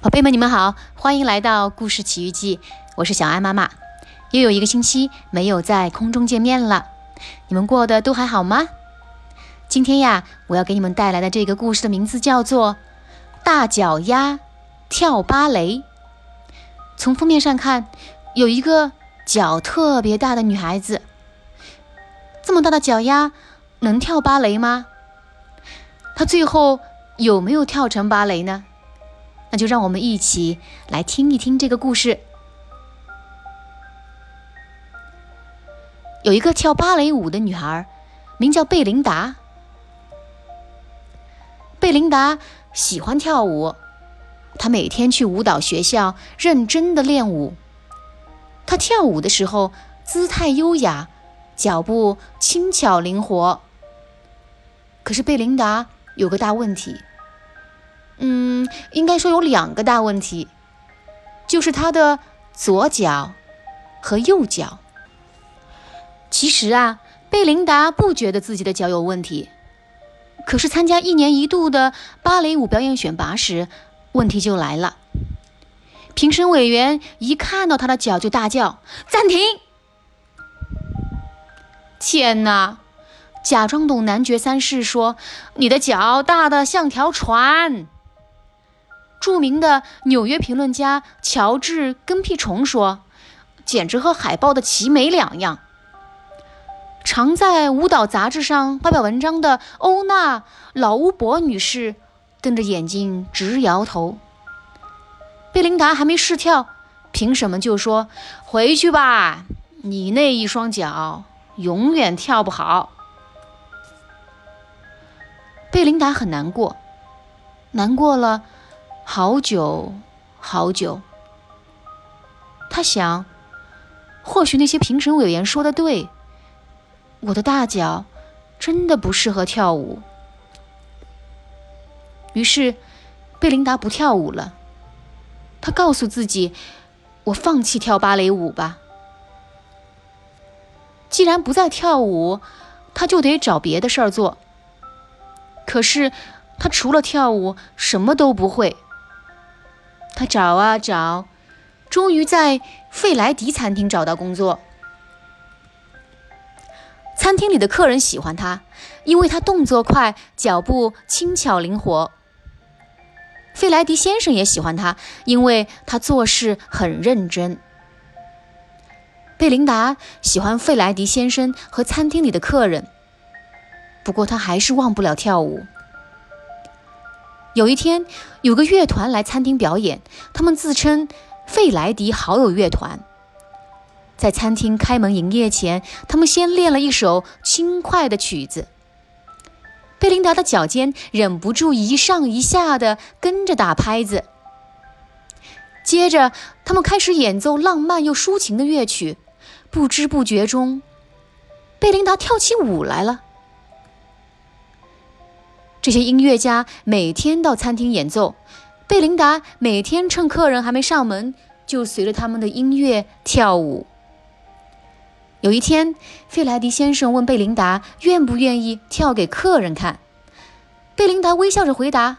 宝贝们，你们好，欢迎来到故事奇遇记，我是小安妈妈。又有一个星期没有在空中见面了，你们过得都还好吗？今天呀，我要给你们带来的这个故事的名字叫做《大脚丫跳芭蕾》。从封面上看，有一个脚特别大的女孩子，这么大的脚丫能跳芭蕾吗？她最后有没有跳成芭蕾呢？那就让我们一起来听一听这个故事。有一个跳芭蕾舞的女孩，名叫贝琳达。贝琳达喜欢跳舞，她每天去舞蹈学校认真的练舞。她跳舞的时候姿态优雅，脚步轻巧灵活。可是贝琳达有个大问题。应该说有两个大问题，就是他的左脚和右脚。其实啊，贝琳达不觉得自己的脚有问题，可是参加一年一度的芭蕾舞表演选拔时，问题就来了。评审委员一看到他的脚就大叫：“暂停！”天哪！假装懂男爵三世说：“你的脚大的像条船。”著名的纽约评论家乔治·跟屁虫说：“简直和海豹的鳍没两样。”常在舞蹈杂志上发表文章的欧娜·老乌博女士瞪着眼睛直摇头。贝琳达还没试跳，评审们就说：“回去吧，你那一双脚永远跳不好。”贝琳达很难过，难过了。好久，好久。他想，或许那些评审委员说的对，我的大脚真的不适合跳舞。于是，贝琳达不跳舞了。他告诉自己：“我放弃跳芭蕾舞吧。既然不再跳舞，他就得找别的事儿做。可是，他除了跳舞什么都不会。”他找啊找，终于在费莱迪餐厅找到工作。餐厅里的客人喜欢他，因为他动作快，脚步轻巧灵活。费莱迪先生也喜欢他，因为他做事很认真。贝琳达喜欢费莱迪先生和餐厅里的客人，不过他还是忘不了跳舞。有一天，有个乐团来餐厅表演，他们自称“费莱迪好友乐团”。在餐厅开门营业前，他们先练了一首轻快的曲子。贝琳达的脚尖忍不住一上一下的跟着打拍子。接着，他们开始演奏浪漫又抒情的乐曲，不知不觉中，贝琳达跳起舞来了。这些音乐家每天到餐厅演奏，贝琳达每天趁客人还没上门，就随着他们的音乐跳舞。有一天，费莱迪先生问贝琳达愿不愿意跳给客人看，贝琳达微笑着回答：“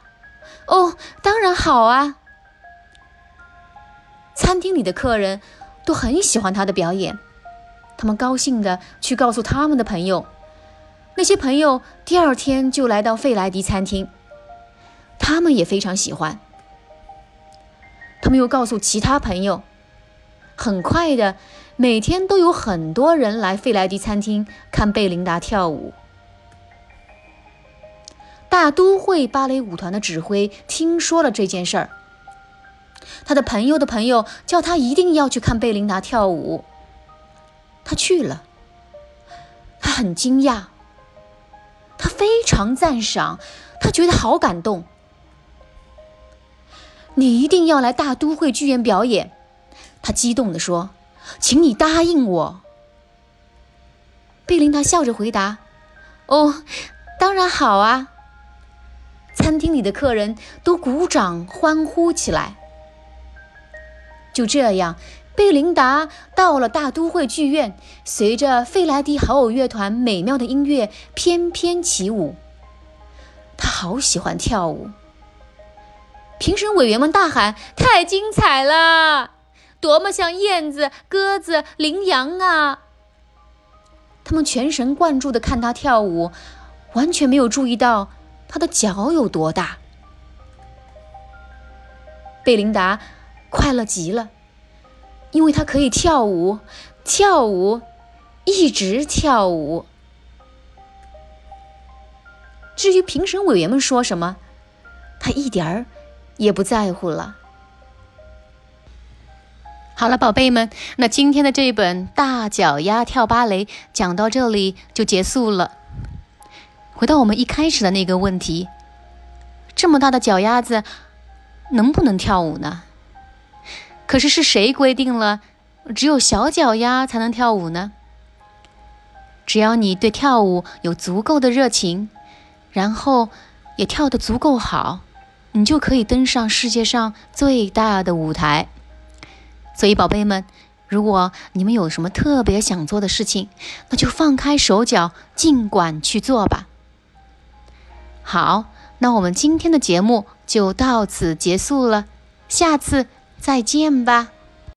哦，当然好啊。”餐厅里的客人都很喜欢他的表演，他们高兴地去告诉他们的朋友。那些朋友第二天就来到费莱迪餐厅，他们也非常喜欢。他们又告诉其他朋友，很快的，每天都有很多人来费莱迪餐厅看贝琳达跳舞。大都会芭蕾舞团的指挥听说了这件事儿，他的朋友的朋友叫他一定要去看贝琳达跳舞。他去了，他很惊讶。他非常赞赏，他觉得好感动。你一定要来大都会剧院表演，他激动地说：“请你答应我。”贝琳达笑着回答：“哦，当然好啊。”餐厅里的客人都鼓掌欢呼起来。就这样。贝琳达到了大都会剧院，随着费莱迪好友乐团美妙的音乐翩翩起舞。她好喜欢跳舞。评审委员们大喊：“太精彩了！多么像燕子、鸽子、羚羊啊！”他们全神贯注地看他跳舞，完全没有注意到他的脚有多大。贝琳达快乐极了，因为他可以跳舞，跳舞，一直跳舞。至于评审委员们说什么，他一点儿也不在乎了。好了，宝贝们，那今天的这一本《大脚丫跳芭蕾》讲到这里就结束了。回到我们一开始的那个问题：这么大的脚丫子能不能跳舞呢？可是是谁规定了只有小脚丫才能跳舞呢？只要你对跳舞有足够的热情。然后也跳得足够好，你就可以登上世界上最大的舞台。所以，宝贝们，如果你们有什么特别想做的事情，那就放开手脚，尽管去做吧。好，那我们今天的节目就到此结束了，下次再见吧。